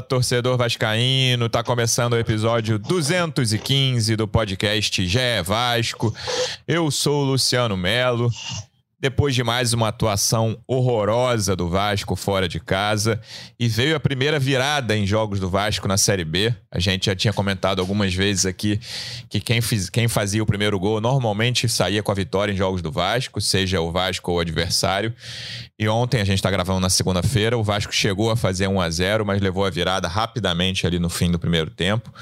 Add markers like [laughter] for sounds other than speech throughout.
Torcedor vascaíno, tá começando o episódio 215 do podcast Já é Vasco. Eu sou o Luciano Melo depois de mais uma atuação horrorosa do Vasco fora de casa e veio a primeira virada em jogos do Vasco na Série B. A gente já tinha comentado algumas vezes aqui que quem, fiz, quem fazia o primeiro gol normalmente saía com a vitória em jogos do Vasco, seja o Vasco ou o adversário. E ontem, a gente está gravando na segunda-feira, o Vasco chegou a fazer 1 a 0 mas levou a virada rapidamente ali no fim do primeiro tempo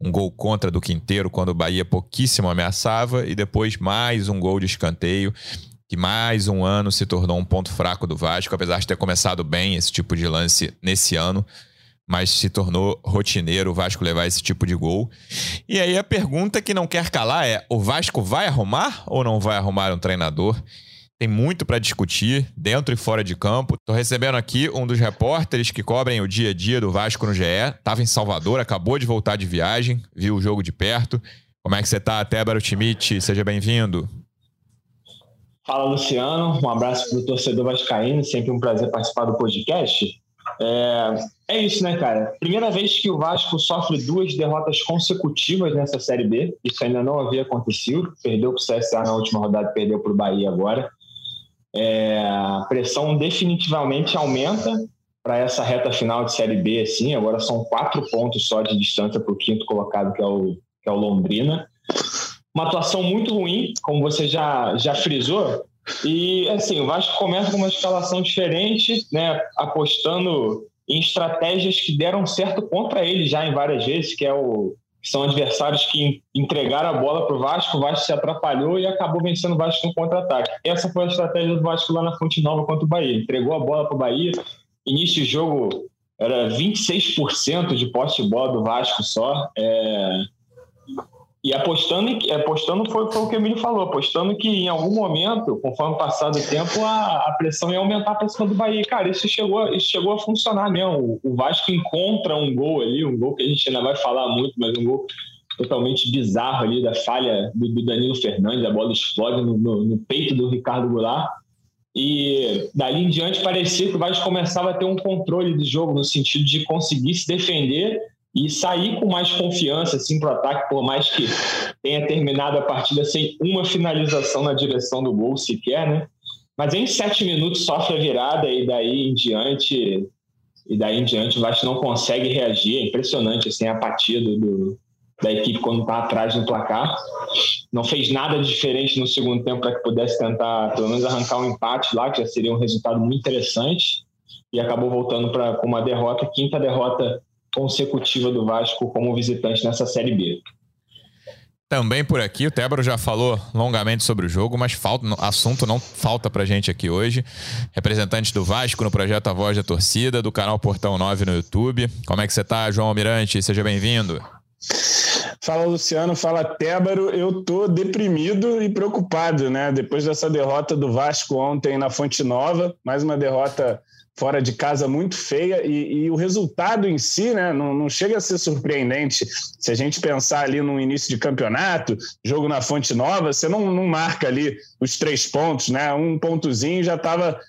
um gol contra do Quinteiro quando o Bahia pouquíssimo ameaçava e depois mais um gol de escanteio que mais um ano se tornou um ponto fraco do Vasco, apesar de ter começado bem esse tipo de lance nesse ano, mas se tornou rotineiro o Vasco levar esse tipo de gol. E aí a pergunta que não quer calar é: o Vasco vai arrumar ou não vai arrumar um treinador? Tem muito para discutir, dentro e fora de campo. Estou recebendo aqui um dos repórteres que cobrem o dia a dia do Vasco no GE. Estava em Salvador, acabou de voltar de viagem, viu o jogo de perto. Como é que você está, Tébaro Schmidt? Seja bem-vindo. Fala, Luciano. Um abraço para o torcedor vascaíno. Sempre um prazer participar do podcast. É, é isso, né, cara? Primeira vez que o Vasco sofre duas derrotas consecutivas nessa Série B. Isso ainda não havia acontecido. Perdeu para o CSA na última rodada, perdeu para o Bahia agora. É, a pressão definitivamente aumenta para essa reta final de Série B. Assim. Agora são quatro pontos só de distância para o quinto colocado, que é o, que é o Londrina uma atuação muito ruim, como você já, já frisou. E assim, o Vasco começa com uma escalação diferente, né, apostando em estratégias que deram certo contra ele já em várias vezes, que é o são adversários que entregaram a bola para o Vasco, o Vasco se atrapalhou e acabou vencendo o Vasco no contra-ataque. Essa foi a estratégia do Vasco lá na Fonte Nova contra o Bahia. Entregou a bola para o Bahia, início de jogo era 26% de posse de bola do Vasco só. É... E apostando, apostando foi, foi o que o Emílio falou, apostando que em algum momento, conforme passar do tempo, a, a pressão ia aumentar para cima do Bahia. Cara, isso chegou, isso chegou a funcionar mesmo. O, o Vasco encontra um gol ali, um gol que a gente ainda vai falar muito, mas um gol totalmente bizarro ali da falha do, do Danilo Fernandes, a bola explode no, no, no, peito do Ricardo Goulart. E dali em diante parecia que o Vasco começava a ter um controle de jogo, no sentido de conseguir se defender e sair com mais confiança assim, para o ataque, por mais que tenha terminado a partida sem uma finalização na direção do gol sequer, né? Mas em sete minutos sofre a virada e daí em diante e daí em diante o Vasco não consegue reagir. É impressionante assim, a apatia do, do da equipe quando está atrás no placar. Não fez nada diferente no segundo tempo para que pudesse tentar pelo menos arrancar um empate lá, que já seria um resultado muito interessante. E acabou voltando para uma derrota, quinta derrota consecutiva do Vasco como visitante nessa Série B. Também por aqui, o Tébaro já falou longamente sobre o jogo, mas falta, assunto não falta pra gente aqui hoje. Representante do Vasco no projeto A Voz da Torcida, do canal Portão 9 no YouTube. Como é que você tá, João Almirante? Seja bem-vindo. Fala Luciano, fala Tébaro. Eu tô deprimido e preocupado, né? Depois dessa derrota do Vasco ontem na Fonte Nova, mais uma derrota fora de casa muito feia e, e, o resultado em si né, não, não, chega a ser surpreendente. Se a gente pensar ali no início de campeonato, jogo na Fonte Nova, você não, não marca ali os três pontos, né? Um pontozinho já estava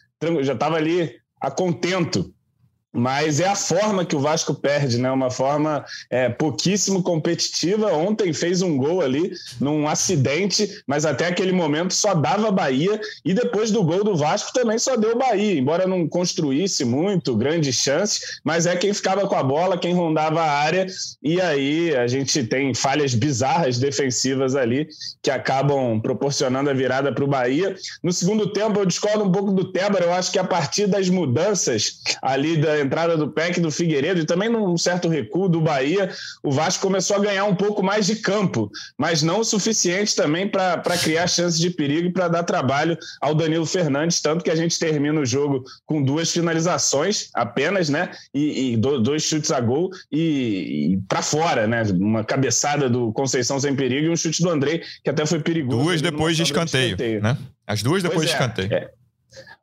já tava ali a contento mas é a forma que o Vasco perde, né? Uma forma é, pouquíssimo competitiva. Ontem fez um gol ali num acidente, mas até aquele momento só dava Bahia. E depois do gol do Vasco também só deu Bahia, embora não construísse muito, grande chance, mas é quem ficava com a bola, quem rondava a área. E aí a gente tem falhas bizarras defensivas ali que acabam proporcionando a virada para o Bahia. No segundo tempo, eu discordo um pouco do Tébora. Eu acho que a partir das mudanças ali da entrada do PEC do Figueiredo e também num certo recuo do Bahia, o Vasco começou a ganhar um pouco mais de campo, mas não o suficiente também para criar chances de perigo e para dar trabalho ao Danilo Fernandes, tanto que a gente termina o jogo com duas finalizações apenas, né? E, e dois chutes a gol e, e para fora, né? Uma cabeçada do Conceição sem perigo e um chute do Andrei, que até foi perigoso. Duas depois de escanteio, de escanteio, né? As duas depois pois de é, escanteio. É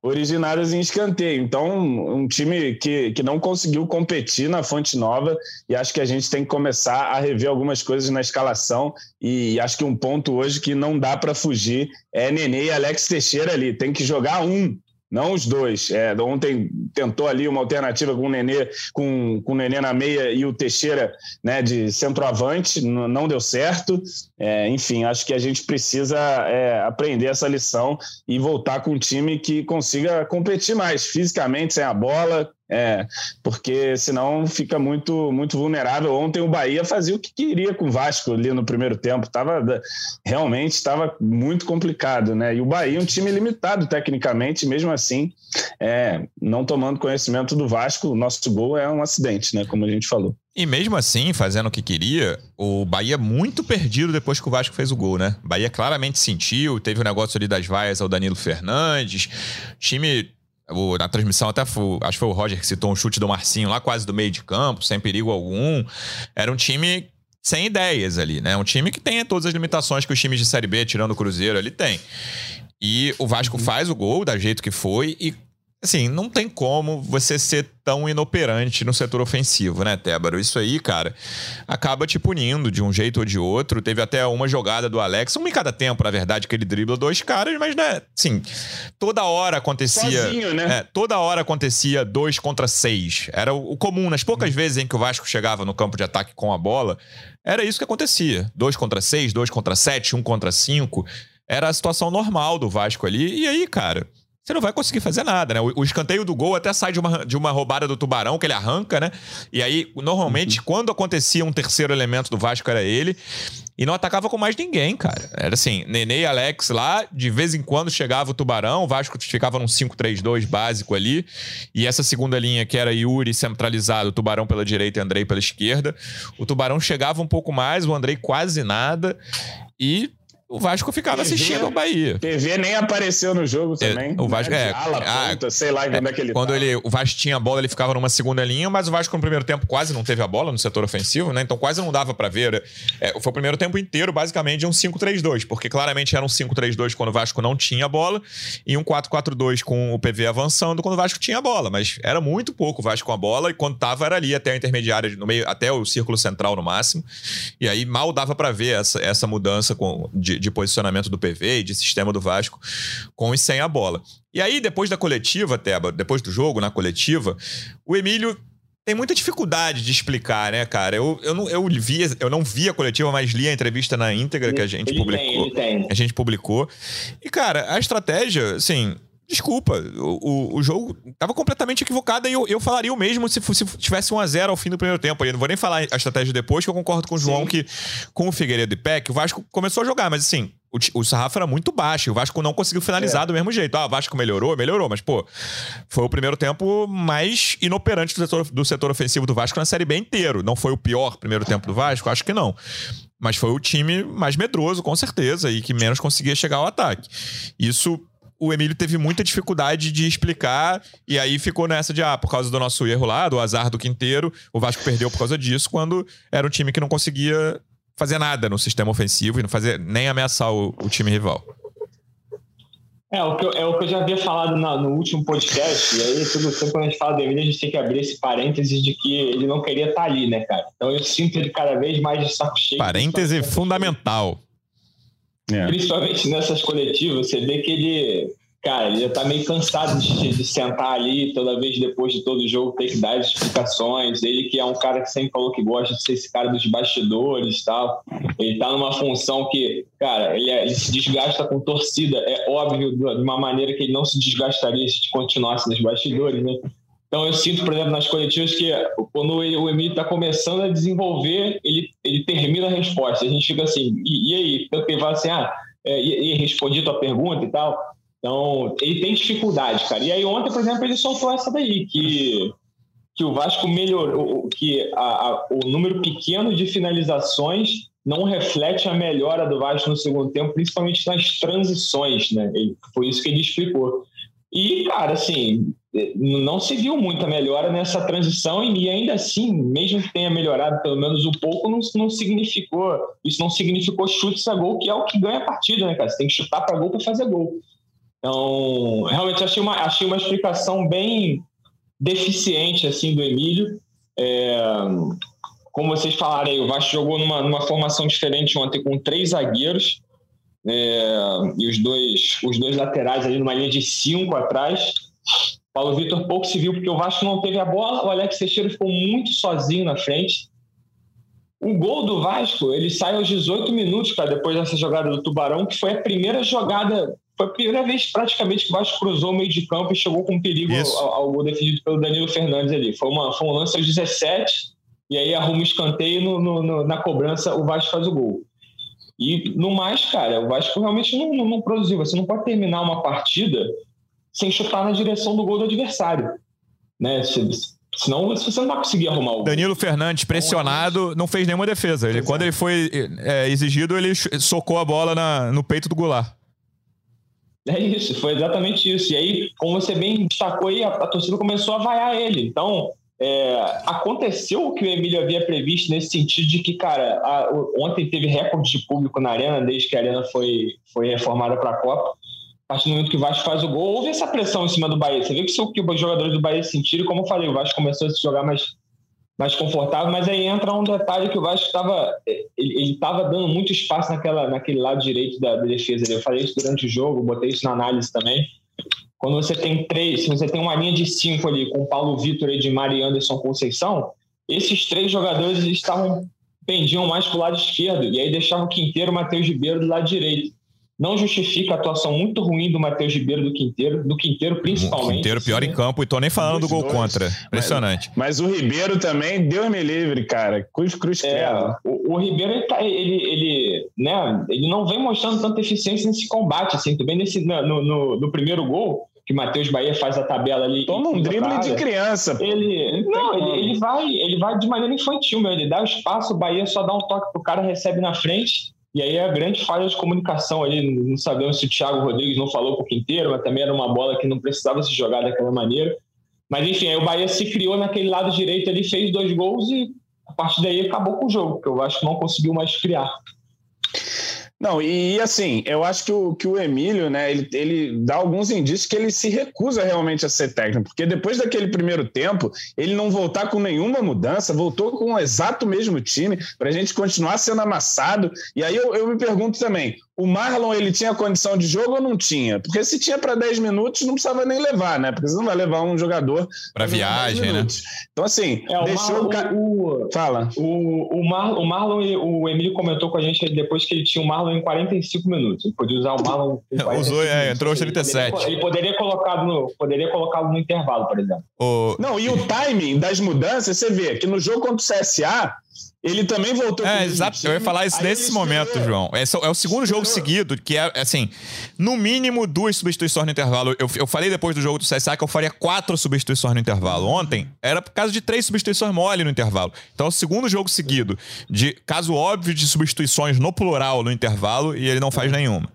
originadas em escanteio. Então, um time que, que não conseguiu competir na Fonte Nova e acho que a gente tem que começar a rever algumas coisas na escalação e acho que um ponto hoje que não dá para fugir é Nenê e Alex Teixeira ali. Tem que jogar um, não os dois. É, ontem tentou ali uma alternativa com o Nenê, com, com o Nenê na meia e o Teixeira né, de centroavante, não deu certo. É, enfim, acho que a gente precisa é, aprender essa lição e voltar com um time que consiga competir mais fisicamente, sem a bola, é, porque senão fica muito muito vulnerável. Ontem o Bahia fazia o que queria com o Vasco ali no primeiro tempo. Tava, realmente estava muito complicado, né? E o Bahia é um time limitado tecnicamente, mesmo assim, é, não tomando conhecimento do Vasco, o nosso gol é um acidente, né? Como a gente falou. E mesmo assim, fazendo o que queria, o Bahia muito perdido depois que o Vasco fez o gol, né? O Bahia claramente sentiu, teve o negócio ali das vaias ao Danilo Fernandes. Time o, na transmissão até foi, acho que foi o Roger que citou um chute do Marcinho lá quase do meio de campo, sem perigo algum. Era um time sem ideias ali, né? Um time que tem todas as limitações que os times de Série B, tirando o Cruzeiro, ele tem. E o Vasco faz o gol da jeito que foi e Assim, não tem como você ser tão inoperante no setor ofensivo, né, Tébaro? Isso aí, cara, acaba te punindo de um jeito ou de outro. Teve até uma jogada do Alex, uma em cada tempo, na verdade, que ele dribla dois caras, mas, né, assim, toda hora acontecia. Sozinho, né? É, toda hora acontecia dois contra seis. Era o, comum. Nas poucas hum. vezes em que o Vasco chegava no campo de ataque com a bola, era isso que acontecia. Dois contra seis, dois contra sete, um contra cinco. Era a situação normal do Vasco ali. E aí, cara você não vai conseguir fazer nada, né? O, o, escanteio do gol até sai de uma, de uma roubada do Tubarão, que ele arranca, né? E aí, normalmente, uhum. quando acontecia um terceiro elemento do Vasco, era ele. E não atacava com mais ninguém, cara. Era assim, Nenê e Alex lá, de vez em quando chegava o Tubarão, o Vasco ficava num 5-3-2 básico ali. E essa segunda linha, que era Yuri centralizado, o Tubarão pela direita e Andrei pela esquerda. O Tubarão chegava um pouco mais, o Andrei quase nada. E o Vasco ficava assistindo o Bahia. PV nem apareceu no jogo é, também. É, o Vasco né? é, ala, ah, ponta, sei lá é, onde é que ele Quando tá. ele, o Vasco tinha a bola, ele ficava numa segunda linha, mas o Vasco no primeiro tempo quase não teve a bola no setor ofensivo, né? Então quase não dava para ver. É, foi o primeiro tempo inteiro basicamente um 5-3-2, porque claramente era um 5-3-2 quando o Vasco não tinha a bola e um 4-4-2 com o PV avançando quando o Vasco tinha a bola, mas era muito pouco o Vasco com a bola e quando tava era ali até a intermediária no meio, até o círculo central no máximo. E aí mal dava para ver essa, essa mudança com, de, de posicionamento do PV e de sistema do Vasco com e sem a bola. E aí, depois da coletiva, Teba, depois do jogo, na coletiva, o Emílio tem muita dificuldade de explicar, né, cara? Eu, eu, não, eu, via, eu não vi a coletiva, mas li a entrevista na íntegra que a gente ele publicou. Tem, tem. A gente publicou. E, cara, a estratégia, assim, Desculpa, o, o, o, jogo estava completamente equivocado e eu, eu falaria o mesmo se, se tivesse 1 a 0 ao fim do primeiro tempo. Eu não vou nem falar a estratégia depois, que eu concordo com o João Sim. que com o Figueiredo e Peck, o Vasco começou a jogar, mas assim, o, o sarrafo era muito baixo. O Vasco não conseguiu finalizar é. do mesmo jeito. Ah, o Vasco melhorou, melhorou, mas, pô, foi o primeiro tempo mais inoperante do setor, do setor ofensivo do Vasco na Série B inteiro. Não foi o pior primeiro tempo do Vasco? Acho que não. Mas foi o time mais medroso, com certeza, e que menos conseguia chegar ao ataque. Isso o Emílio teve muita dificuldade de explicar, e aí ficou nessa de, ah, por causa do nosso erro lá, do azar do Quinteiro, o Vasco perdeu por causa disso, quando era um time que não conseguia fazer nada no sistema ofensivo e não fazer nem ameaçar o, o time rival. É o, que eu, é o que eu já havia falado na, no último podcast, e aí tudo sempre quando a gente fala do Emílio, a gente tem que abrir esse parênteses de que ele não queria estar ali, né, cara? Então eu sinto ele cada vez mais de saco cheio. Parêntese fundamental. É. Principalmente nessas coletivas, você vê que ele, cara, ele já tá meio cansado de, de, sentar ali toda vez depois de todo jogo ter que dar as explicações. Ele que é um cara que sempre falou que gosta de ser esse cara dos bastidores e tal. Ele tá numa função que, cara, ele, é, ele se desgasta com torcida. É óbvio de uma maneira que ele não se desgastaria se continuasse nos bastidores, né? Então eu sinto, por exemplo, nas coletivas que quando o Emílio está começando a desenvolver, ele, ele termina a resposta. A gente fica assim, e, e aí? Então ele fala assim, ah, é, e, e respondi tua pergunta e tal. Então, ele tem dificuldade, cara. E aí ontem, por exemplo, ele soltou essa daí, que, que o Vasco melhorou, que a, a, o número pequeno de finalizações não reflete a melhora do Vasco no segundo tempo, principalmente nas transições, né? Ele, foi isso que ele explicou. E, cara, assim, não se viu muita melhora nessa transição e ainda assim, mesmo que tenha melhorado pelo menos um pouco, não, não significou, isso não significou chutes a gol, que é o que ganha a partida, né, cara? Você tem que chutar para gol para fazer gol. Então, realmente achei uma, achei uma explicação bem deficiente assim do Emílio. É, como vocês falaram aí, o Vasco jogou numa, numa formação diferente ontem com três zagueiros é, e os dois, os dois laterais ali numa linha de cinco atrás. Paulo Vitor pouco se viu porque o Vasco não teve a bola, o Alex Teixeira ficou muito sozinho na frente. O gol do Vasco, ele sai aos 18 minutos, cara, depois dessa jogada do Tubarão, que foi a primeira jogada, foi a primeira vez praticamente que o Vasco cruzou o meio de campo e chegou com perigo ao, ao, gol defendido pelo Danilo Fernandes ali. Foi, uma, foi um lance aos 17, e aí arruma o escanteio no, no, no, na cobrança, o Vasco faz o gol. E no mais, cara, o Vasco realmente não, não, não produziu. Você não pode terminar uma partida sem chutar na direção do gol do adversário. Né? Senão você não vai conseguir arrumar o. Danilo Fernandes, pressionado, não fez nenhuma defesa. Ele, quando ele foi é, exigido, ele socou a bola na, no peito do Goulart. É isso, foi exatamente isso. E aí, como você bem destacou aí, a, a torcida começou a vaiar ele. Então, é, aconteceu o que o Emílio havia previsto nesse sentido de que, cara, a, ontem teve recorde de público na Arena, desde que a Arena foi, foi reformada para a Copa a partir do momento que o Vasco faz o gol, houve essa pressão em cima do Bahia. Você vê que, que os jogadores do Bahia sentiram, como eu falei, o Vasco começou a se jogar mais, mais confortável, mas aí entra um detalhe que o Vasco estava ele estava dando muito espaço naquela, naquele lado direito da, da defesa. Eu falei isso durante o jogo, botei isso na análise também. Quando você tem três, se você tem uma linha de cinco ali com Paulo Vitor, Edmar e Anderson Conceição, esses três jogadores estavam pendiam mais para o lado esquerdo e aí deixavam o Quinteiro o Matheus Ribeiro do lado direito não justifica a atuação muito ruim do Matheus Ribeiro do Quinteiro, do Quinteiro principalmente. Quinteiro pior em campo e tô nem falando do gol dois. contra. Impressionante. Mas, mas, o Ribeiro também, Deus me livre, cara. Cruz, cruz, é, o, o, Ribeiro, ele, tá, ele, ele, né, ele não vem mostrando tanta eficiência nesse combate, assim, também nesse, no, no, no primeiro gol, que Matheus Bahia faz a tabela ali. Toma um drible de criança. Ele, não, ele, ele, vai, ele vai de maneira infantil, meu. Ele dá o espaço, o Bahia só dá um toque pro cara, recebe na frente e aí a grande falha de comunicação ali, não sabemos se o Thiago Rodrigues não falou o inteiro, mas também era uma bola que não precisava se jogar daquela maneira. Mas enfim, aí o Bahia se criou naquele lado direito ali, fez dois gols e a partir daí acabou com o jogo, porque eu acho que não conseguiu mais criar. Não, e assim, eu acho que o, que o Emílio, né, ele, ele dá alguns indícios que ele se recusa realmente a ser técnico, porque depois daquele primeiro tempo, ele não voltar com nenhuma mudança, voltou com o exato mesmo time, para a gente continuar sendo amassado. E aí eu, eu me pergunto também: o Marlon ele tinha condição de jogo ou não tinha? Porque se tinha para 10 minutos, não precisava nem levar, né? Porque você não vai levar um jogador para viagem, né? Então, assim, é, deixou o, Marlon, o, Fala. O, o, Mar, o Marlon, o Emílio comentou com a gente depois que ele tinha o Marlon em 45 minutos. Ele podia usar o Marlon. [laughs] Usou, é, entrou aos 37. Ele, ele poderia colocá-lo no, poderia colocá-lo no intervalo, por exemplo. O... Não, e o timing das mudanças, você vê que no jogo contra o CSA, ele também voltou É, exato. Eu ia falar isso nesse momento, João. Esse é o segundo jogo seguido, que é, assim, no mínimo duas substituições no intervalo. Eu, eu falei depois do jogo do CSA que eu faria quatro substituições no intervalo. Ontem era por causa de três substituições mole no intervalo. Então é o segundo jogo seguido de caso óbvio de substituições no plural no intervalo e ele não faz nenhuma.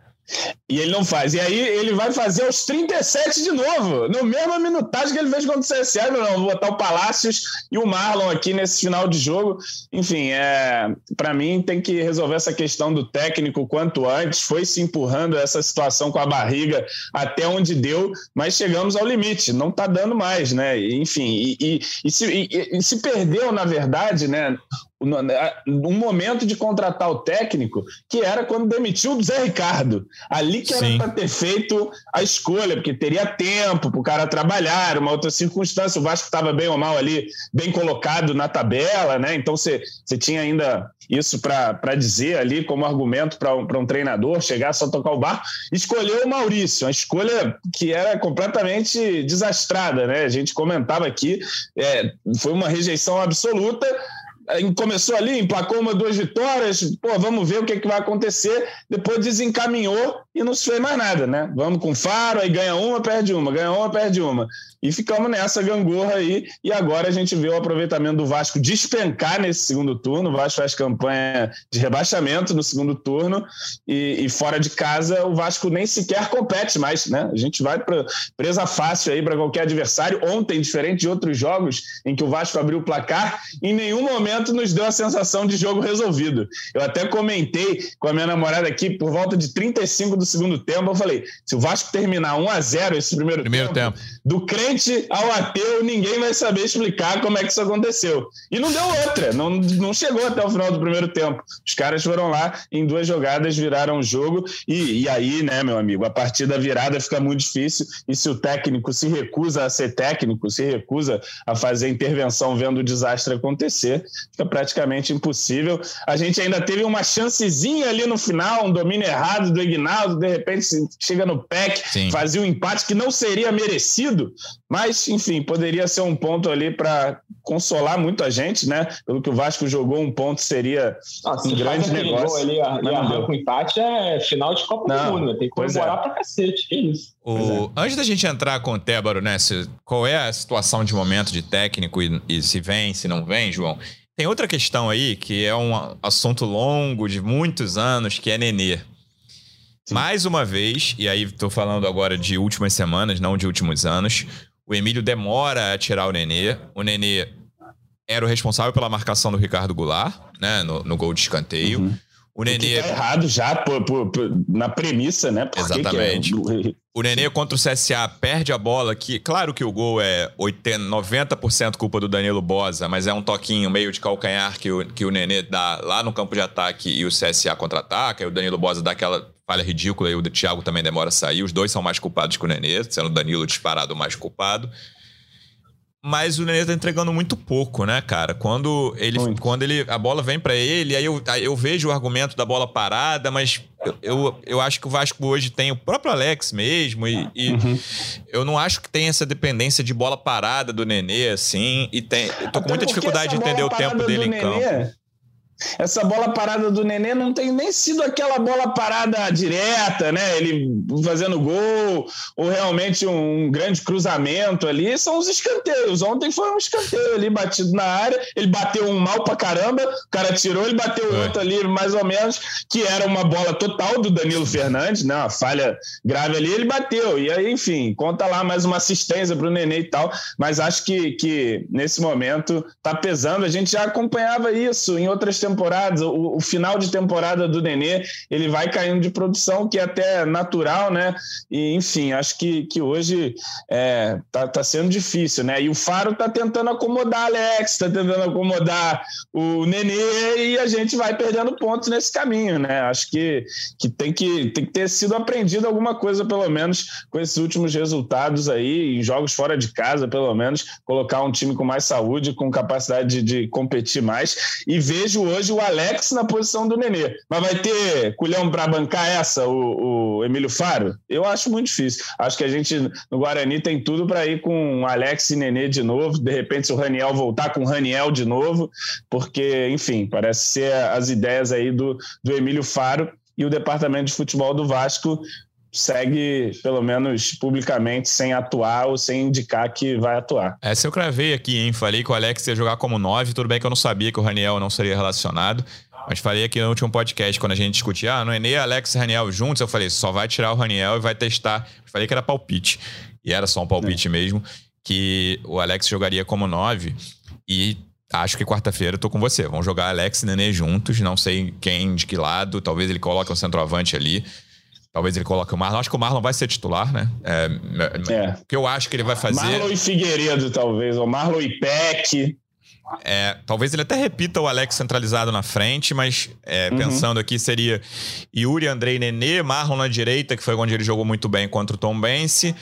E ele não faz. E aí ele vai fazer aos 37 de novo, no mesmo minutagem que ele fez contra o CSA. Não, vou botar o Palácios e o Marlon aqui nesse final de jogo. Enfim, é, para mim tem que resolver essa questão do técnico quanto antes. Foi se empurrando essa situação com a barriga até onde deu, mas chegamos ao limite. Não está dando mais, né? Enfim, e, e, e, se, e se perdeu, na verdade, né? Um momento de contratar o técnico que era quando demitiu o Zé Ricardo. Ali que era para ter feito a escolha, porque teria tempo para o cara trabalhar, uma outra circunstância. O Vasco estava bem ou mal ali, bem colocado na tabela, né? Então você tinha ainda isso para dizer ali como argumento para um, um treinador chegar só tocar o barco. Escolheu o Maurício, uma escolha que era completamente desastrada, né? A gente comentava aqui, é, foi uma rejeição absoluta começou ali, emplacou uma, duas vitórias, pô, vamos ver o que, é que vai acontecer. Depois desencaminhou e não se fez mais nada, né? Vamos com Faro, aí ganha uma, perde uma, ganha uma, perde uma. E ficamos nessa gangorra aí. E agora a gente vê o aproveitamento do Vasco despencar nesse segundo turno. O Vasco faz campanha de rebaixamento no segundo turno. E, e fora de casa, o Vasco nem sequer compete mais, né? A gente vai pra, presa fácil aí para qualquer adversário. Ontem, diferente de outros jogos em que o Vasco abriu o placar, em nenhum momento nos deu a sensação de jogo resolvido. Eu até comentei com a minha namorada aqui, por volta de 35 do segundo tempo, eu falei: se o Vasco terminar 1 a 0 esse primeiro, primeiro tempo, tempo do crente ao ateu, ninguém vai saber explicar como é que isso aconteceu. E não deu outra, não, não chegou até o final do primeiro tempo. Os caras foram lá, em duas jogadas, viraram o jogo, e, e aí, né, meu amigo, a partir da virada fica muito difícil, e se o técnico se recusa a ser técnico, se recusa a fazer intervenção vendo o desastre acontecer, fica praticamente impossível. A gente ainda teve uma chancezinha ali no final, um domínio errado do Ignaldo, de repente chega no PEC, fazia um empate que não seria merecido, mas, enfim, poderia ser um ponto ali para consolar muita gente, né? Pelo que o Vasco jogou, um ponto seria ah, um grande negócio. Ali, e arranca o empate é final de Copa não, do Mundo, né? tem que comemorar é. pra cacete, que isso. O... É. Antes da gente entrar com o Tébaro, né? Se, qual é a situação de momento de técnico e, e se vem, se não vem, João? Tem outra questão aí que é um assunto longo de muitos anos, que é Nenê. Sim. Mais uma vez, e aí estou falando agora de últimas semanas, não de últimos anos, o Emílio demora a tirar o Nenê. O Nenê era o responsável pela marcação do Ricardo Goulart, né, no, no gol de escanteio. Uhum. O Nenê. Tá errado já por, por, por, na premissa, né? Por Exatamente. Que é... O Nenê contra o CSA perde a bola que, claro que o gol é 80, 90% culpa do Danilo Bosa, mas é um toquinho meio de calcanhar que o, que o Nenê dá lá no campo de ataque e o CSA contra-ataca, e o Danilo Bosa dá aquela falha ridícula e o Thiago também demora a sair. Os dois são mais culpados que o Nenê, sendo o Danilo disparado mais culpado. Mas o Nenê tá entregando muito pouco, né, cara? Quando ele, quando ele a bola vem para ele, aí eu, aí eu vejo o argumento da bola parada, mas eu, eu, eu, acho que o Vasco hoje tem o próprio Alex mesmo, e, e uhum. eu não acho que tem essa dependência de bola parada do Nenê, assim, e tem, eu tô com muita dificuldade de entender o tempo dele em campo. Essa bola parada do Nenê não tem nem sido aquela bola parada direta, né? Ele fazendo gol, ou realmente um grande cruzamento ali. São os escanteios. Ontem foi um escanteio ali batido na área. Ele bateu um mal pra caramba, o cara tirou, ele bateu é. outro ali, mais ou menos, que era uma bola total do Danilo Fernandes, né? Uma falha grave ali, ele bateu. E aí, enfim, conta lá mais uma assistência pro Nenê e tal. Mas acho que, que nesse momento tá pesando. A gente já acompanhava isso em outras temporadas, o, o, final de temporada do Nenê, ele vai caindo de produção, que é até natural, né? E, enfim, acho que, que hoje é, tá, tá sendo difícil, né? E o Faro tá tentando acomodar Alex, tá tentando acomodar o Nenê e a gente vai perdendo pontos nesse caminho, né? Acho que, que, tem, que tem que ter sido aprendido alguma coisa, pelo menos, com esses últimos resultados aí, em jogos fora de casa, pelo menos, colocar um time com mais saúde, com capacidade de, de competir mais. E vejo hoje hoje o Alex na posição do Nenê. Mas vai ter culhão para bancar essa, o, o, Emílio Faro? Eu acho muito difícil. Acho que a gente no Guarani tem tudo para ir com Alex e Nenê de novo. De repente, se o Raniel voltar com o Raniel de novo, porque, enfim, parece ser as ideias aí do, do Emílio Faro e o departamento de futebol do Vasco segue, pelo menos publicamente, sem atuar ou sem indicar que vai atuar. Essa eu cravei aqui, hein? Falei que o Alex ia jogar como 9. Tudo bem que eu não sabia que o Raniel não seria relacionado. Mas falei aqui no último podcast, quando a gente discutia, ah, não é nem Alex e Raniel juntos. Eu falei, só vai tirar o Raniel e vai testar. Falei que era palpite. E era só um palpite é. mesmo. Que o Alex jogaria como 9. E acho que quarta-feira eu tô com você. Vamos jogar Alex e Nenê juntos. Não sei quem, de que lado. Talvez ele coloque um centroavante ali. Talvez ele coloque o Marlon. Acho que o Marlon vai ser titular, né? É, é. O que eu acho que ele vai fazer. Marlon e Figueiredo, talvez. Ou Marlon e Peck. É, talvez ele até repita o Alex centralizado na frente, mas é, uhum. pensando aqui seria Yuri, Andrei Nenê, Marlon na direita, que foi onde ele jogou muito bem contra o Tom Bense.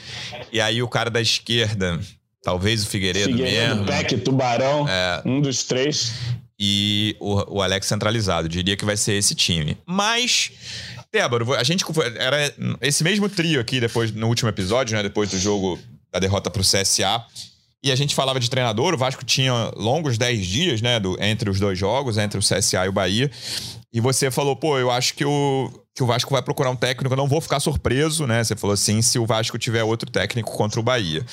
E aí o cara da esquerda, talvez o Figueiredo, Figueiredo mesmo. Peck, Tubarão, é, um dos três. E o, o Alex centralizado. Diria que vai ser esse time. Mas Débora, a gente era esse mesmo trio aqui depois no último episódio, né, depois do jogo da derrota para o CSA. E a gente falava de treinador, o Vasco tinha longos 10 dias, né, do, entre os dois jogos, entre o CSA e o Bahia. E você falou, pô, eu acho que o, que o Vasco vai procurar um técnico, eu não vou ficar surpreso, né? Você falou assim, se o Vasco tiver outro técnico contra o Bahia.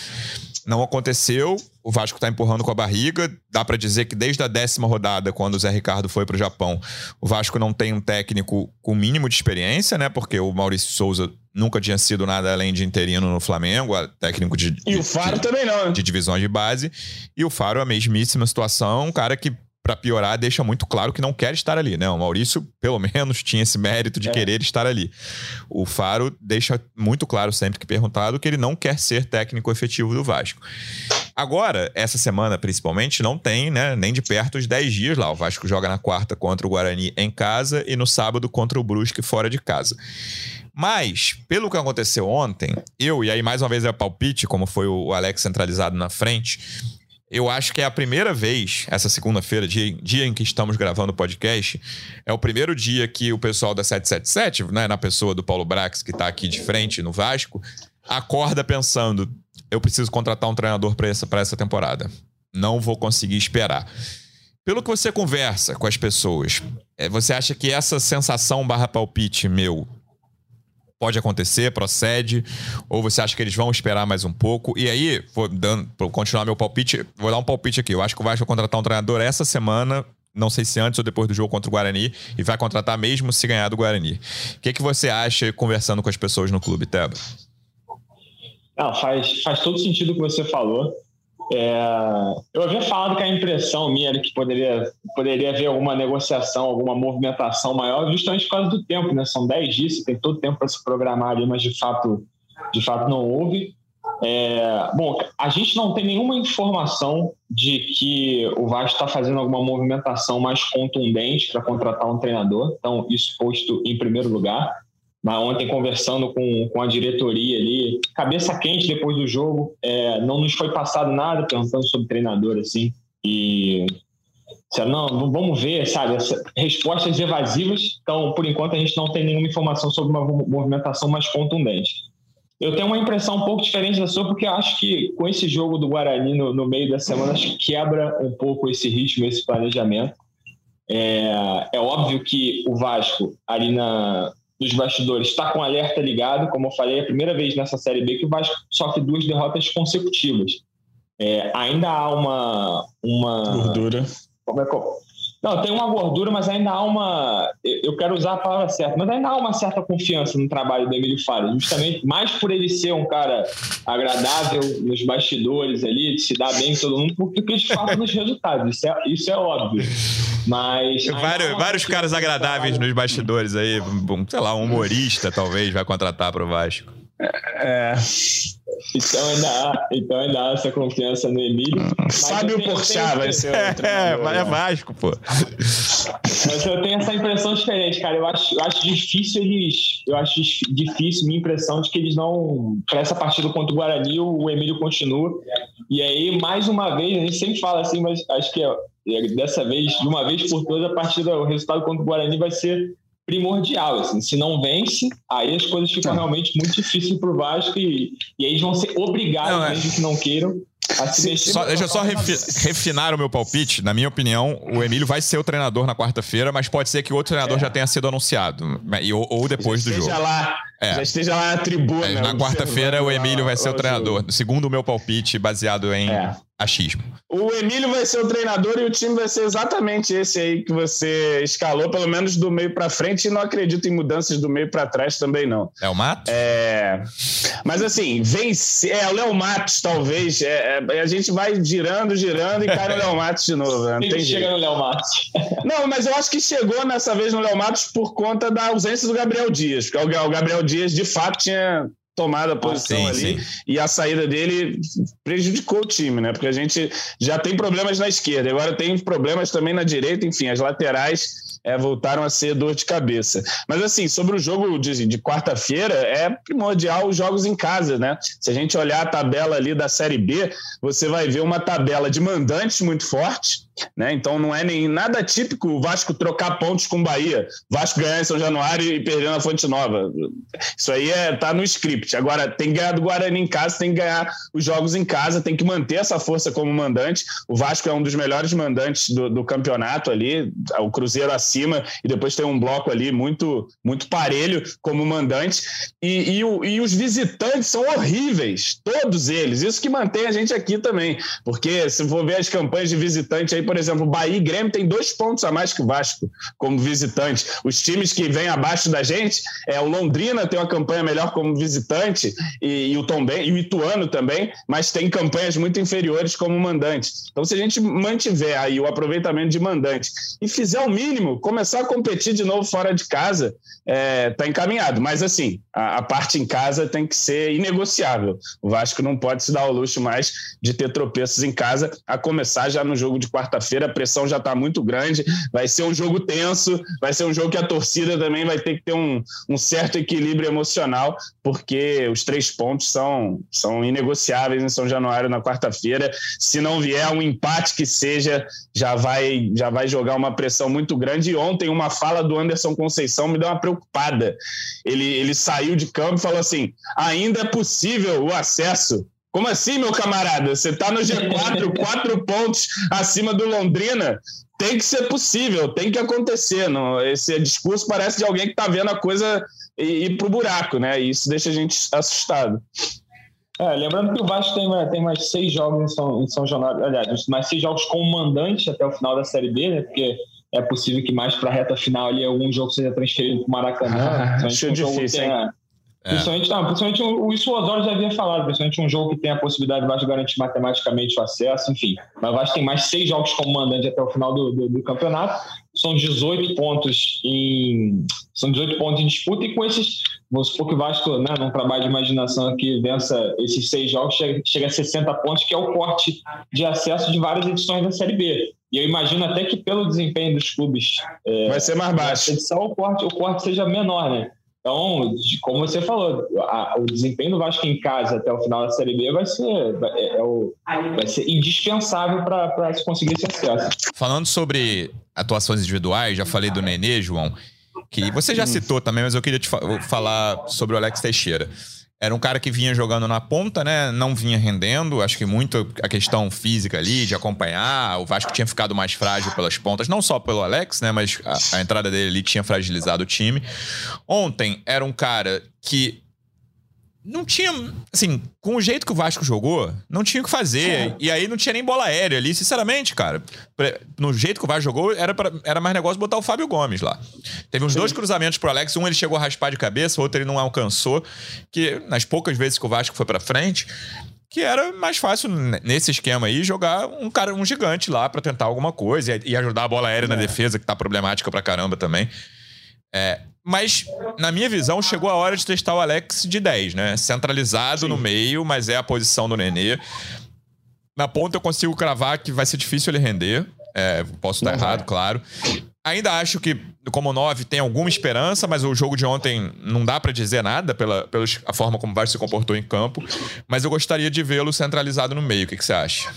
Não aconteceu. O Vasco está empurrando com a barriga. Dá para dizer que desde a décima rodada, quando o Zé Ricardo foi para o Japão, o Vasco não tem um técnico com mínimo de experiência, né? Porque o Maurício Souza nunca tinha sido nada além de interino no Flamengo, técnico de. E de, o Faro de, também não. Né? De divisões de base. E o Faro, a mesmíssima situação, um cara que para piorar, deixa muito claro que não quer estar ali, né? O Maurício, pelo [laughs] menos, tinha esse mérito de é. querer estar ali. O Faro deixa muito claro sempre que perguntado que ele não quer ser técnico efetivo do Vasco. Agora, essa semana principalmente, não tem, né, nem de perto os 10 dias lá. O Vasco joga na quarta contra o Guarani em casa e no sábado contra o Brusque fora de casa. Mas, pelo que aconteceu ontem, eu, e aí mais uma vez é palpite, como foi o Alex centralizado na frente, eu acho que é a primeira vez, essa segunda-feira, dia, dia, em que estamos gravando o podcast, é o primeiro dia que o pessoal da 777, né, na pessoa do Paulo Brax, que está aqui de frente no Vasco, acorda pensando: eu preciso contratar um treinador para essa, essa temporada. Não vou conseguir esperar. Pelo que você conversa com as pessoas, é, você acha que essa sensação barra palpite meu pode acontecer, procede, ou você acha que eles vão esperar mais um pouco? E aí, vou dando, vou continuar meu palpite, vou dar um palpite aqui. Eu acho que o Vasco vai contratar um treinador essa semana, não sei se antes ou depois do jogo contra o Guarani, e vai contratar mesmo se ganhar do Guarani. O que, que você acha conversando com as pessoas no clube, Teba? Não, faz, faz todo sentido o que você falou. É, eu havia falado que a impressão minha era que poderia, poderia haver alguma negociação, alguma movimentação maior, justamente por causa do tempo, né? São 10 dias, você tem todo o tempo para se programar ali, mas de fato, de fato não houve. É, bom, a gente não tem nenhuma informação de que o Vasco está fazendo alguma movimentação mais contundente para contratar um treinador, então isso posto em primeiro lugar mas ontem conversando com, com a diretoria ali, cabeça quente depois do jogo, é, não nos foi passado nada perguntando sobre treinador, assim, e não, vamos ver, sabe, respostas evasivas, então por enquanto a gente não tem nenhuma informação sobre uma movimentação mais contundente. Eu tenho uma impressão um pouco diferente da sua, porque eu acho que com esse jogo do Guarani no, no meio da semana, acho que quebra um pouco esse ritmo, esse planejamento. É, é óbvio que o Vasco, ali na, dos bastidores está com alerta ligado. Como eu falei, é a primeira vez nessa Série B que o Vasco sofre duas derrotas consecutivas. É, ainda há uma, uma. Gordura. Como é que. Não, tem uma gordura, mas ainda há uma. Eu quero usar a palavra certa, mas ainda há uma certa confiança no trabalho do Emílio Fares, justamente mais por ele ser um cara agradável nos bastidores ali, de se dar bem com todo mundo, porque de fato nos resultados. Isso é, isso é óbvio. Mas. Vários, vários caras agradáveis nos bastidores aí. Sei lá, um humorista talvez vai contratar para o Vasco. É. Então ainda, há, então ainda há essa confiança no Emílio. Fábio Porchat vai ser o É, é, é Vasco, pô. Mas eu tenho essa impressão diferente, cara. Eu acho, eu acho difícil eles. Eu acho difícil minha impressão de que eles não. Para essa partida contra o Guarani, o Emílio continua. E aí, mais uma vez, a gente sempre fala assim, mas acho que dessa vez, de uma vez por todas, a partida, o resultado contra o Guarani vai ser primordial. Assim. Se não vence, aí as coisas ficam realmente muito difíceis para o Vasco e, e aí eles vão ser obrigados, não, é. mesmo que não queiram, só, deixa eu só refi refinar o meu palpite. Na minha opinião, o Emílio vai ser o treinador na quarta-feira, mas pode ser que outro treinador é. já tenha sido anunciado. Ou, ou depois já do jogo. Lá, é. Já esteja lá na tribuna. É, na quarta-feira, o Emílio vai ser o treinador. Segundo o meu palpite, baseado em é. Achismo. O Emílio vai ser o treinador e o time vai ser exatamente esse aí que você escalou, pelo menos do meio para frente, e não acredito em mudanças do meio para trás também, não. É o Matos? É. Mas assim, vence. É, o Léo Matos, talvez. É, é, a gente vai girando, girando e cai no Léo Matos de novo. Né? Não [laughs] tem chega no Léo Matos. [laughs] Não, mas eu acho que chegou nessa vez no Léo Matos por conta da ausência do Gabriel Dias. Porque o Gabriel Dias, de fato, tinha tomado a posição ah, sim, ali sim. e a saída dele prejudicou o time, né? Porque a gente já tem problemas na esquerda, agora tem problemas também na direita, enfim, as laterais é, voltaram a ser dor de cabeça. Mas assim, sobre o jogo de, de quarta-feira, é primordial os jogos em casa, né? Se a gente olhar a tabela ali da Série B, você vai ver uma tabela de mandantes muito forte, né? Então não é nem nada típico o Vasco trocar pontos com o Bahia, Vasco ganhar em São Januário e perder na Fonte Nova. Isso aí é, tá no script. Agora tem que ganhar do Guarani em casa, tem que ganhar os jogos em casa, tem que manter essa força como mandante. O Vasco é um dos melhores mandantes do, do campeonato ali, o Cruzeiro acima, e depois tem um bloco ali muito, muito parelho como mandante. E, e, o, e os visitantes são horríveis, todos eles. Isso que mantém a gente aqui também, porque se for ver as campanhas de visitante aí por exemplo, Bahia e Grêmio tem dois pontos a mais que o Vasco como visitante. Os times que vêm abaixo da gente, é o Londrina tem uma campanha melhor como visitante e, e o Tom ben, e o Ituano também, mas tem campanhas muito inferiores como mandante. Então, se a gente mantiver aí o aproveitamento de mandante e fizer o mínimo, começar a competir de novo fora de casa, está é, tá encaminhado. Mas assim, a, a parte em casa tem que ser inegociável. O Vasco não pode se dar ao luxo mais de ter tropeços em casa, a começar já no jogo de quarta-feira, a pressão já está muito grande, vai ser um jogo tenso, vai ser um jogo que a torcida também vai ter que ter um, um certo equilíbrio emocional, porque os três pontos são, são inegociáveis em São Januário na quarta-feira. Se não vier um empate que seja, já vai, já vai jogar uma pressão muito grande. E ontem, uma fala do Anderson Conceição me deu uma preocupada. Ele, ele saiu de campo e falou assim: ainda é possível o acesso. Como assim, meu camarada? Você está no G4, [laughs] quatro pontos acima do Londrina. Tem que ser possível, tem que acontecer. Não? Esse discurso parece de alguém que está vendo a coisa ir para o buraco, né? E isso deixa a gente assustado. É, lembrando que o Vasco tem, tem mais seis jogos em São, em São Januário, aliás, mais seis jogos com mandante até o final da Série B, né? Porque é possível que mais para a reta final ali algum jogo seja transferido para o Maracanã. Ah, acho difícil, tenha, é. Principalmente, não, principalmente um, isso o Osório já havia falado, principalmente um jogo que tem a possibilidade de Vasco garantir matematicamente o acesso, enfim. Mas o Vasco tem mais seis jogos como mandante até o final do, do, do, campeonato. São 18 pontos em. São 18 pontos em disputa, e com esses. Vamos supor que o Vasco, né, num trabalho de imaginação aqui, vença esses seis jogos, chega, chega a 60 pontos, que é o corte de acesso de várias edições da Série B. E eu imagino até que pelo desempenho dos clubes. É, Vai ser mais baixo. Edição, o, corte, o corte seja menor, né? Então, como você falou, a, o desempenho do Vasco em casa até o final da Série B vai ser, vai, é, é o, vai ser indispensável para se conseguir esse acesso. Falando sobre atuações individuais, já falei do Nenê, João, que você já citou também, mas eu queria te falar sobre o Alex Teixeira. Era um cara que vinha jogando na ponta, né? Não vinha rendendo. Acho que muito a questão física ali, de acompanhar. O Vasco tinha ficado mais frágil pelas pontas, não só pelo Alex, né? Mas a, a entrada dele ali tinha fragilizado o time. Ontem era um cara que não tinha. Assim, com o jeito que o Vasco jogou, não tinha o que fazer. É. E aí não tinha nem bola aérea ali, sinceramente, cara. No jeito que o Vasco jogou, era, pra, era mais negócio botar o Fábio Gomes lá. Teve uns Sim. dois cruzamentos pro Alex. Um ele chegou a raspar de cabeça, o outro ele não alcançou. Que nas poucas vezes que o Vasco foi pra frente, que era mais fácil nesse esquema aí jogar um cara um gigante lá para tentar alguma coisa e, ajudar a bola aérea é. na defesa que tá problemática pra caramba também. É, mas, na minha visão, chegou a hora de testar o Alex de 10, né? Centralizado Sim. no meio, mas é a posição do Nenê. Na ponta eu consigo cravar que vai ser difícil ele render. É, posso estar errado, claro. Ainda acho que, como 9, tem alguma esperança, mas o jogo de ontem não dá para dizer nada pela, pela a forma como o Vasco se comportou em campo. Mas eu gostaria de vê-lo centralizado no meio. O que, que você acha?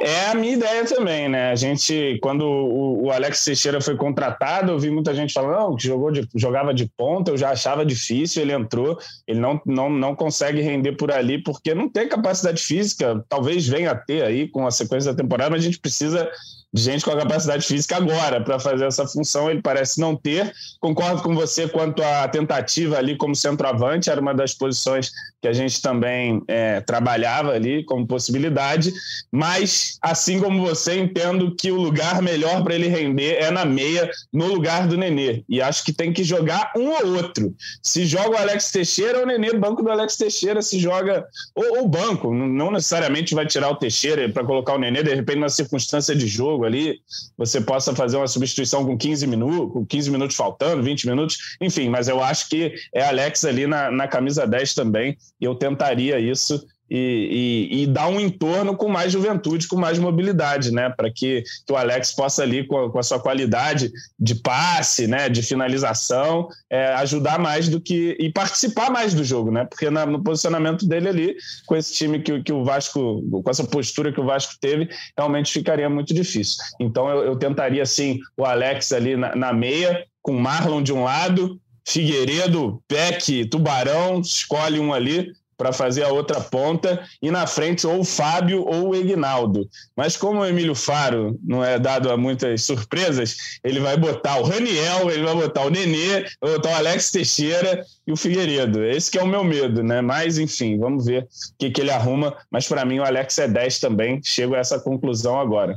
É a minha ideia também, né? A gente, quando o, o Alex Teixeira foi contratado, eu vi muita gente falando que jogou de, jogava de ponta, eu já achava difícil, ele entrou, ele não, não, não consegue render por ali porque não tem capacidade física, talvez venha a ter aí com a sequência da temporada, mas a gente precisa gente com a capacidade física agora para fazer essa função. Ele parece não ter. Concordo com você quanto à tentativa ali como centroavante, era uma das posições que a gente também é, trabalhava ali como possibilidade. Mas, assim como você, entendo que o lugar melhor para ele render é na meia, no lugar do Nenê. E acho que tem que jogar um ou outro. Se joga o Alex Teixeira, o Nenê, banco do Alex Teixeira, se joga. Ou o banco, não necessariamente vai tirar o Teixeira para colocar o Nenê, de repente, na circunstância de jogo ali, você possa fazer uma substituição com 15 minutos, com 15 minutos faltando, 20 minutos, enfim, mas eu acho que é Alex ali na, na camisa 10 também, eu tentaria isso e, e, e, dar um entorno com mais juventude, com mais mobilidade, né? Para que, que o Alex possa ali, com a, com a, sua qualidade de passe, né? De finalização, é, ajudar mais do que. e participar mais do jogo, né? Porque na, no posicionamento dele ali, com esse time que, que o Vasco, com essa postura que o Vasco teve, realmente ficaria muito difícil. Então eu, eu tentaria, assim, o Alex ali na, na meia, com Marlon de um lado, Figueiredo, Peck, Tubarão, escolhe um ali, para fazer a outra ponta e na frente ou o Fábio ou o Egnaldo. Mas como o Emílio Faro não é dado a muitas surpresas, ele vai botar o Raniel, ele vai botar o Nenê, vai botar o Alex Teixeira e o Figueiredo. Esse que é o meu medo, né? Mas enfim, vamos ver o que, que ele arruma. Mas para mim o Alex é 10 também. Chego a essa conclusão agora.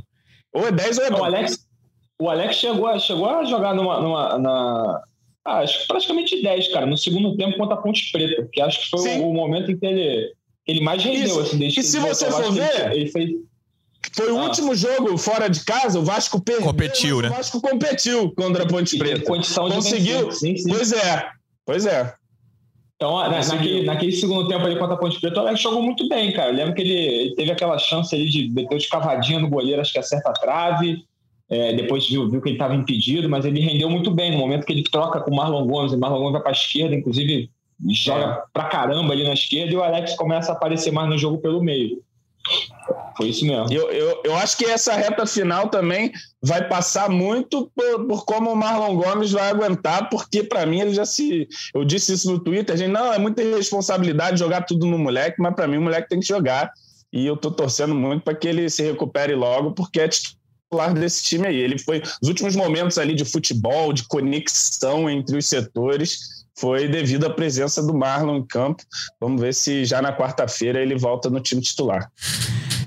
Ou é 10 ou é 9. O Alex, o Alex chegou, chegou a jogar numa, numa na, ah, acho que praticamente 10, cara, no segundo tempo contra a Ponte Preta, que acho que foi o, o, momento em que ele, ele mais rendeu. Isso. Assim, desde e se você for ver, ele fez... foi o ah. último jogo fora de casa, o Vasco perdeu. Competiu, né? O Vasco competiu contra a Ponte Preta. Condição Conseguiu. Sim, sim. Pois é, pois é. Então, naquele, naquele, segundo tempo ali contra a Ponte Preta, o Alex jogou muito bem, cara. Eu lembro que ele, ele teve aquela chance ali de meter de cavadinha no goleiro, acho que acerta a trave. É, depois viu, viu que ele estava impedido, mas ele rendeu muito bem no momento que ele troca com o Marlon Gomes. O Marlon Gomes vai para a esquerda, inclusive joga é. pra caramba ali na esquerda e o Alex começa a aparecer mais no jogo pelo meio. Foi isso mesmo. Eu, eu, eu acho que essa reta final também vai passar muito por, por como o Marlon Gomes vai aguentar, porque para mim ele já se. Eu disse isso no Twitter, a gente, não, é muita irresponsabilidade jogar tudo no moleque, mas para mim o moleque tem que jogar. E eu tô torcendo muito para que ele se recupere logo, porque é titular desse time aí. Ele foi os últimos momentos ali de futebol, de conexão entre os setores, foi devido à presença do Marlon em campo. Vamos ver se já na quarta-feira ele volta no time titular.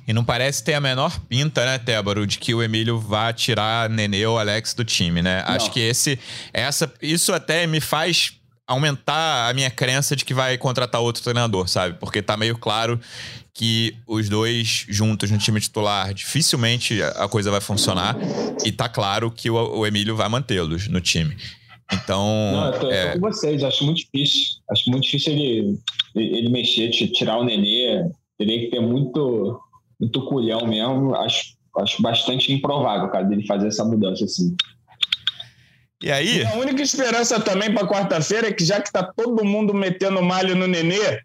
E não parece ter a menor pinta, né, Tébaro, de que o Emílio vá tirar Nenê ou Alex do time, né? Não. Acho que esse, essa, isso até me faz aumentar a minha crença de que vai contratar outro treinador, sabe? Porque tá meio claro que os dois juntos no time titular, dificilmente a coisa vai funcionar. E tá claro que o, o Emílio vai mantê-los no time. Então. Não, eu tô, é... com vocês, acho muito difícil. Acho muito difícil ele, ele mexer, tirar o Nenê. Teria que ter muito, muito culhão mesmo. Acho, acho bastante improvável, cara, dele fazer essa mudança assim. E aí? E a única esperança também para quarta-feira é que já que tá todo mundo metendo malho no Nenê,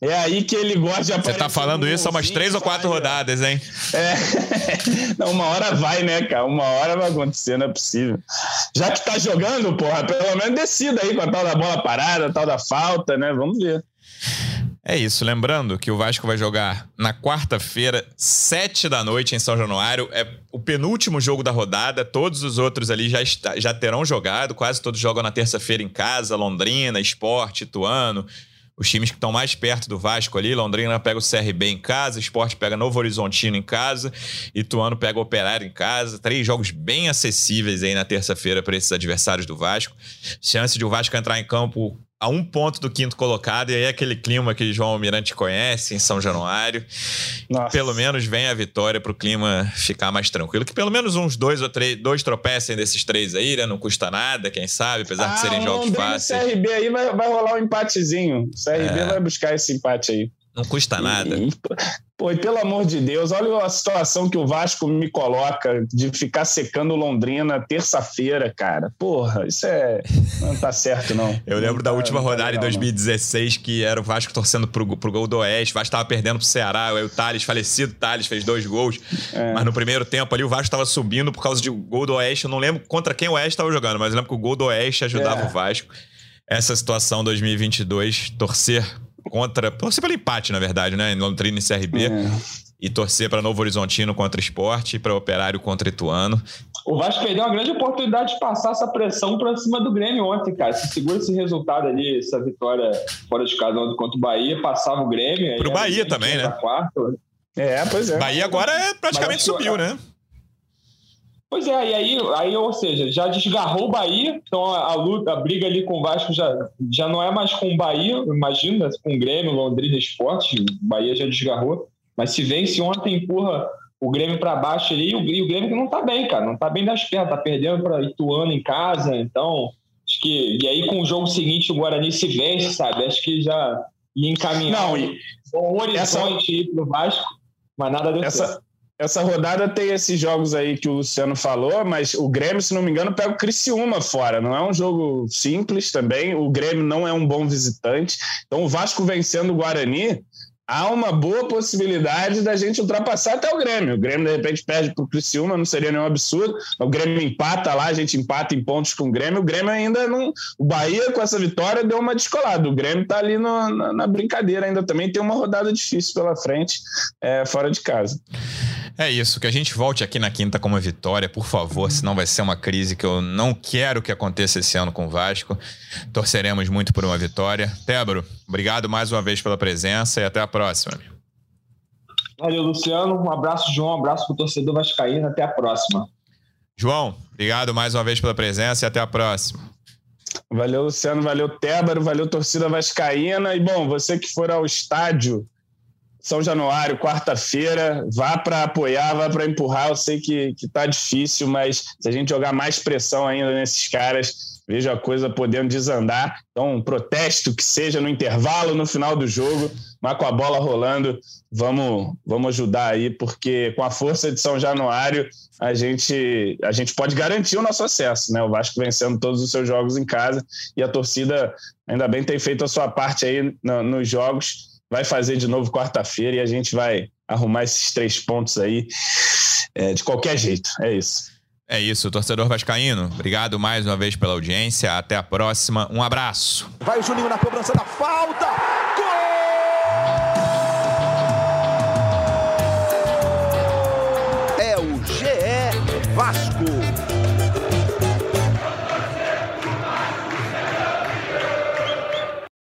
é aí que ele gosta de aparecer. Você tá falando isso há umas três ou quatro rodadas, hein? É. [laughs] Não, uma hora vai, né, cara? Uma hora vai acontecer, não é possível. Já que tá jogando, porra, pelo menos decida aí com a tal da bola parada, a tal da falta, né? Vamos ver. É isso, lembrando que o Vasco vai jogar na quarta-feira, sete da noite em São Januário. É o penúltimo jogo da rodada. Todos os outros ali já, está, já terão jogado. Quase todos jogam na terça-feira em casa. Londrina, Esporte, Ituano os times que estão mais perto do Vasco ali. Londrina pega o CRB em casa, Esporte pega Novo Horizontino em casa, Ituano pega o Operário em casa. Três jogos bem acessíveis aí na terça-feira para esses adversários do Vasco. Chance de o Vasco entrar em campo a um ponto do quinto colocado, e aí aquele clima que João Almirante conhece em São Januário. Nossa. Pelo menos vem a vitória para o clima ficar mais tranquilo. Que pelo menos uns dois ou três, dois tropecem desses três aí, né? Não custa nada, quem sabe, apesar ah, de serem jogos fáceis. O CRB aí vai, vai rolar um empatezinho. O CRB é. vai buscar esse empate aí. Não custa nada. E, pô, e pelo amor de Deus, olha a situação que o Vasco me coloca de ficar secando Londrina terça-feira, cara. Porra, isso é. Não tá certo, não. [laughs] Eu lembro não da tá, última rodada tá em 2016 que era o Vasco torcendo pro, pro gol do Oeste. O Vasco tava perdendo pro Ceará. Aí o Thales, falecido Thales, fez dois gols. É. Mas no primeiro tempo ali o Vasco tava subindo por causa de gol do Oeste. Eu não lembro contra quem o Oeste tava jogando, mas eu lembro que o gol do Oeste ajudava é. o Vasco. Essa situação 2022, torcer contra. Torcer pelo empate, na verdade, né? Em Londrina e CRB. É. E torcer para Novo Horizontino contra Esporte e para Operário contra Ituano. O Vasco perdeu uma grande oportunidade de passar essa pressão para cima do Grêmio ontem, cara. Se segura esse resultado ali, essa vitória fora de casa contra o Bahia, passava o Grêmio. Pro Bahia também, né? Quarto. É, pois é. Bahia agora é praticamente subiu, né? Pois é, e aí, aí, ou seja, já desgarrou o Bahia, então a, a, luta, a briga ali com o Vasco já, já não é mais com o Bahia, imagina, com o Grêmio, Londrina Esporte, o Bahia já desgarrou, mas se vence ontem, empurra o Grêmio para baixo ali, e o, e o Grêmio que não tá bem, cara, não tá bem das pernas, tá perdendo para Ituano em casa, então, acho que, e aí com o jogo seguinte o Guarani se vence, sabe, acho que já ia encaminhar não, e, um horizonte essa... ir pro Vasco, mas nada deu essa... certo. Essa rodada tem esses jogos aí que o Luciano falou, mas o Grêmio, se não me engano, pega o Criciúma fora. Não é um jogo simples também. O Grêmio não é um bom visitante. Então, o Vasco vencendo o Guarani, há uma boa possibilidade da gente ultrapassar até o Grêmio. O Grêmio, de repente, perde para o Criciúma, não seria nenhum absurdo. O Grêmio empata lá, a gente empata em pontos com o Grêmio. O Grêmio ainda não. O Bahia, com essa vitória, deu uma descolada. O Grêmio está ali no, na, na, brincadeira ainda também. Tem uma rodada difícil pela frente, é, fora de casa. É isso, que a gente volte aqui na quinta com uma vitória, por favor, senão vai ser uma crise que eu não quero que aconteça esse ano com o Vasco. Torceremos muito por uma vitória. Tébaro, obrigado mais uma vez pela presença e até a próxima. Valeu, Luciano. Um abraço, João. Um abraço para o torcedor vascaíno. Até a próxima. João, obrigado mais uma vez pela presença e até a próxima. Valeu, Luciano. Valeu, Tébaro. Valeu, torcida vascaína. E, bom, você que for ao estádio São Januário, quarta-feira, vá para apoiar, vá para empurrar. Eu sei que, que tá difícil, mas se a gente jogar mais pressão ainda nesses caras, vejo a coisa podendo desandar. Então, um protesto que seja no intervalo, no final do jogo, mas com a bola rolando, vamos, vamos ajudar aí, porque com a força de São Januário, a gente, a gente pode garantir o nosso acesso, né? O Vasco vencendo todos os seus jogos em casa e a torcida, ainda bem, tem feito a sua parte aí no, nos jogos. Vai fazer de novo quarta-feira e a gente vai arrumar esses três pontos aí é, de qualquer jeito. É isso. É isso, torcedor vascaíno. Obrigado mais uma vez pela audiência. Até a próxima. Um abraço. Vai o Juninho na cobrança da falta. Gol! É o GE Vasco.